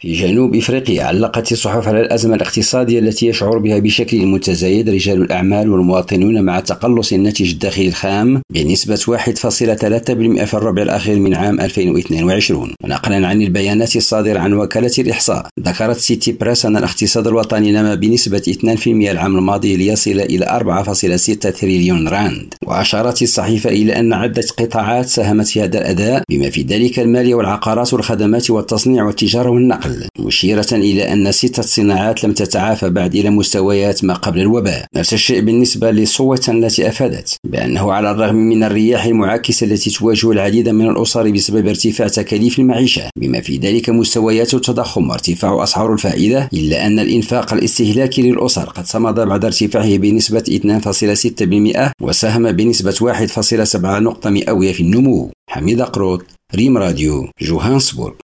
في جنوب إفريقيا علقت الصحف على الأزمة الاقتصادية التي يشعر بها بشكل متزايد رجال الأعمال والمواطنون مع تقلص الناتج الداخلي الخام بنسبة 1.3% في الربع الأخير من عام 2022 ونقلا عن البيانات الصادرة عن وكالة الإحصاء ذكرت سيتي بريس أن الاقتصاد الوطني نما بنسبة 2% العام الماضي ليصل إلى 4.6 تريليون راند. وأشارت الصحيفة إلى أن عدة قطاعات ساهمت في هذا الأداء بما في ذلك الماليه والعقارات والخدمات والتصنيع والتجارة والنقل. النقل مشيرة إلى أن ستة صناعات لم تتعافى بعد إلى مستويات ما قبل الوباء. نفس الشيء بالنسبة لصوة التي أفادت بأنه على الرغم من الرياح المعاكسة التي تواجه العديد من الأسر بسبب ارتفاع تكاليف المعيشة بما في ذلك مستويات التضخم وارتفاع أسعار الفائدة إلا أن الإنفاق الاستهلاكي للأسر قد صمد بعد ارتفاعه بنسبة 2.6% وساهم بنسبة 1.7 نقطة مئوية في النمو. حميد قروط ريم راديو جوهانسبورغ.